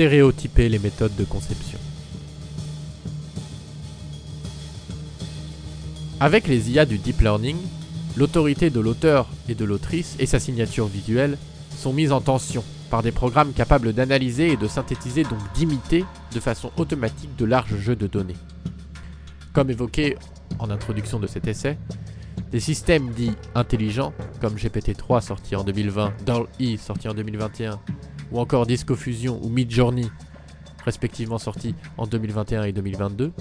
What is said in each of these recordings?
stéréotyper les méthodes de conception. Avec les IA du deep learning, l'autorité de l'auteur et de l'autrice et sa signature visuelle sont mises en tension par des programmes capables d'analyser et de synthétiser, donc d'imiter de façon automatique de larges jeux de données. Comme évoqué en introduction de cet essai, des systèmes dits intelligents, comme GPT-3 sorti en 2020, DALL-E sorti en 2021, ou encore DiscoFusion ou Midjourney, respectivement sortis en 2021 et 2022,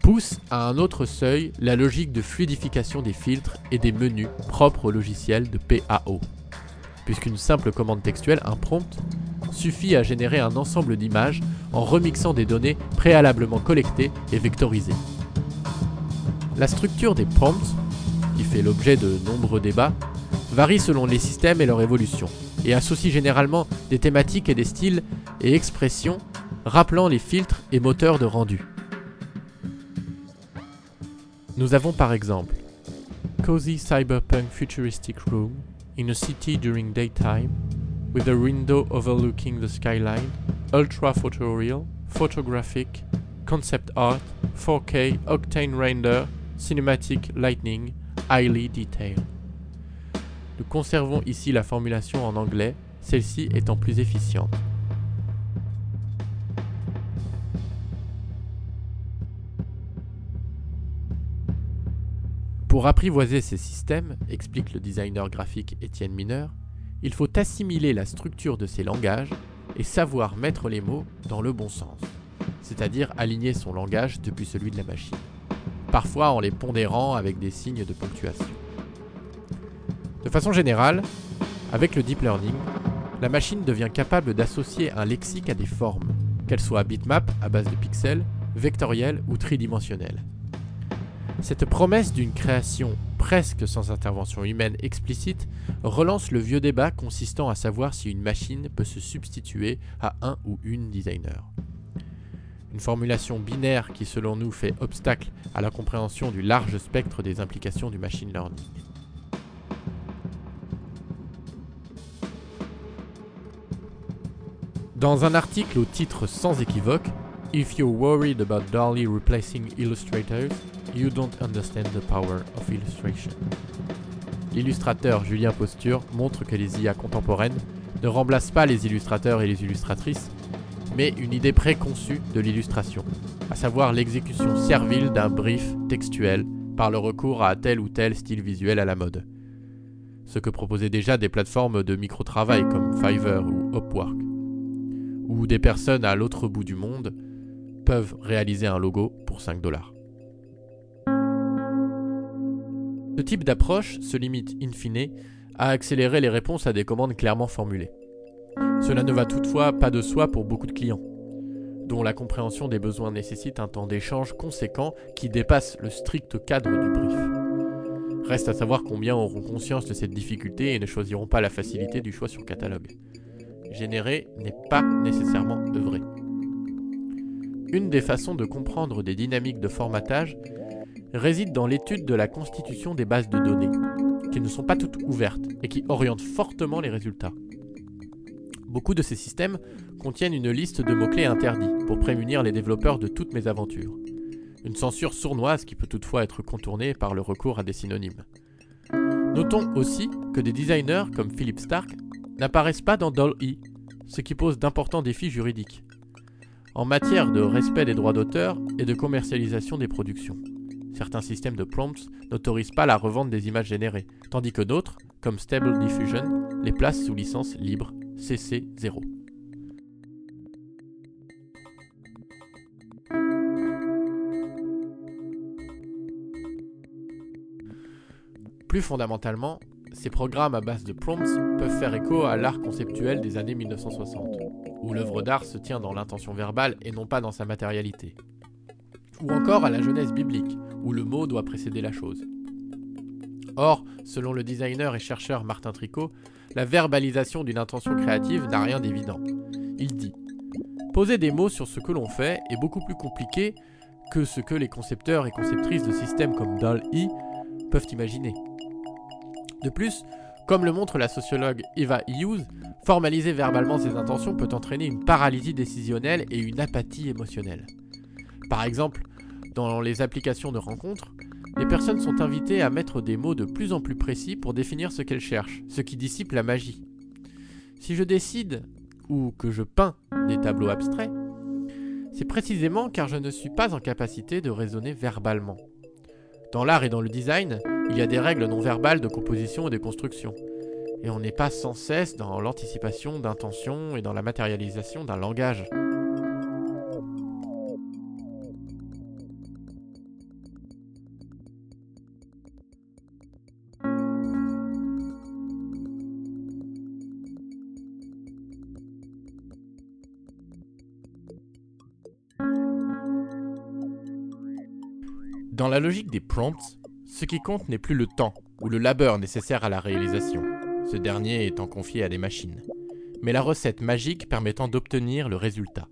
pousse à un autre seuil la logique de fluidification des filtres et des menus propres au logiciel de PAO. Puisqu'une simple commande textuelle, un prompt, suffit à générer un ensemble d'images en remixant des données préalablement collectées et vectorisées. La structure des prompts, qui fait l'objet de nombreux débats, varie selon les systèmes et leur évolution, et associe généralement des thématiques et des styles et expressions rappelant les filtres et moteurs de rendu. Nous avons par exemple Cozy cyberpunk futuristic room in a city during daytime with a window overlooking the skyline, ultra photoreal, photographic, concept art, 4K, octane render, cinematic lightning, highly detailed. Nous conservons ici la formulation en anglais, celle-ci étant plus efficiente. Pour apprivoiser ces systèmes, explique le designer graphique Étienne Mineur, il faut assimiler la structure de ces langages et savoir mettre les mots dans le bon sens, c'est-à-dire aligner son langage depuis celui de la machine, parfois en les pondérant avec des signes de ponctuation. De façon générale, avec le deep learning, la machine devient capable d'associer un lexique à des formes, qu'elles soient bitmap à base de pixels, vectorielles ou tridimensionnelles. Cette promesse d'une création presque sans intervention humaine explicite relance le vieux débat consistant à savoir si une machine peut se substituer à un ou une designer. Une formulation binaire qui selon nous fait obstacle à la compréhension du large spectre des implications du machine learning. Dans un article au titre sans équivoque, If you're worried about DALL-E replacing illustrators, You Don't Understand the Power of Illustration. L'illustrateur Julien Posture montre que les IA contemporaines ne remplacent pas les illustrateurs et les illustratrices, mais une idée préconçue de l'illustration, à savoir l'exécution servile d'un brief textuel par le recours à tel ou tel style visuel à la mode. Ce que proposaient déjà des plateformes de micro-travail comme Fiverr ou Upwork, où des personnes à l'autre bout du monde peuvent réaliser un logo pour 5 dollars. Ce type d'approche se limite in fine à accélérer les réponses à des commandes clairement formulées. Cela ne va toutefois pas de soi pour beaucoup de clients, dont la compréhension des besoins nécessite un temps d'échange conséquent qui dépasse le strict cadre du brief. Reste à savoir combien auront conscience de cette difficulté et ne choisiront pas la facilité du choix sur catalogue. N'est pas nécessairement œuvrer. Une des façons de comprendre des dynamiques de formatage réside dans l'étude de la constitution des bases de données, qui ne sont pas toutes ouvertes et qui orientent fortement les résultats. Beaucoup de ces systèmes contiennent une liste de mots-clés interdits pour prémunir les développeurs de toutes mes aventures. Une censure sournoise qui peut toutefois être contournée par le recours à des synonymes. Notons aussi que des designers comme Philip Stark n'apparaissent pas dans DALL-E, ce qui pose d'importants défis juridiques en matière de respect des droits d'auteur et de commercialisation des productions. Certains systèmes de prompts n'autorisent pas la revente des images générées, tandis que d'autres, comme Stable Diffusion, les placent sous licence libre CC0. Plus fondamentalement, ces programmes à base de prompts peuvent faire écho à l'art conceptuel des années 1960, où l'œuvre d'art se tient dans l'intention verbale et non pas dans sa matérialité ou encore à la jeunesse biblique, où le mot doit précéder la chose. Or, selon le designer et chercheur Martin Tricot, la verbalisation d'une intention créative n'a rien d'évident. Il dit Poser des mots sur ce que l'on fait est beaucoup plus compliqué que ce que les concepteurs et conceptrices de systèmes comme DAL-E peuvent imaginer. De plus, Comme le montre la sociologue Eva Hughes, formaliser verbalement ses intentions peut entraîner une paralysie décisionnelle et une apathie émotionnelle. Par exemple, dans les applications de rencontres, les personnes sont invitées à mettre des mots de plus en plus précis pour définir ce qu'elles cherchent, ce qui dissipe la magie. Si je décide ou que je peins des tableaux abstraits, c'est précisément car je ne suis pas en capacité de raisonner verbalement. Dans l'art et dans le design, il y a des règles non verbales de composition et de construction. Et on n'est pas sans cesse dans l'anticipation d'intentions et dans la matérialisation d'un langage. Dans la logique des prompts, ce qui compte n'est plus le temps ou le labeur nécessaire à la réalisation, ce dernier étant confié à des machines, mais la recette magique permettant d'obtenir le résultat.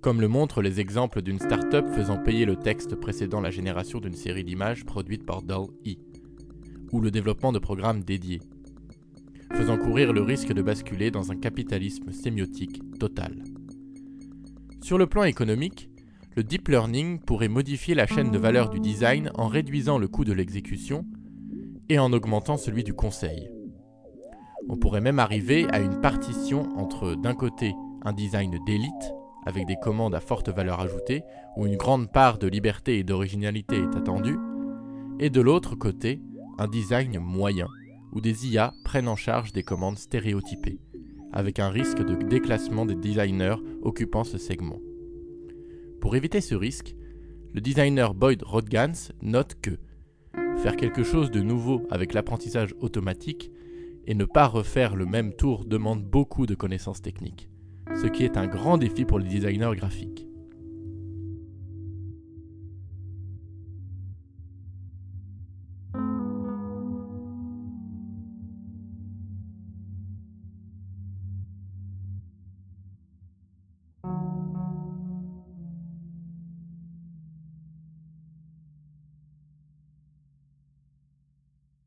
Comme le montrent les exemples d'une start-up faisant payer le texte précédant la génération d'une série d'images produite par DAL-E, ou le développement de programmes dédiés, faisant courir le risque de basculer dans un capitalisme sémiotique total. Sur le plan économique, le deep learning pourrait modifier la chaîne de valeur du design en réduisant le coût de l'exécution et en augmentant celui du conseil. On pourrait même arriver à une partition entre d'un côté un design d'élite, avec des commandes à forte valeur ajoutée, où une grande part de liberté et d'originalité est attendue, et de l'autre côté un design moyen, où des IA prennent en charge des commandes stéréotypées, avec un risque de déclassement des designers occupant ce segment. Pour éviter ce risque, le designer Boyd Rodgans note que faire quelque chose de nouveau avec l'apprentissage automatique et ne pas refaire le même tour demande beaucoup de connaissances techniques, ce qui est un grand défi pour les designers graphiques.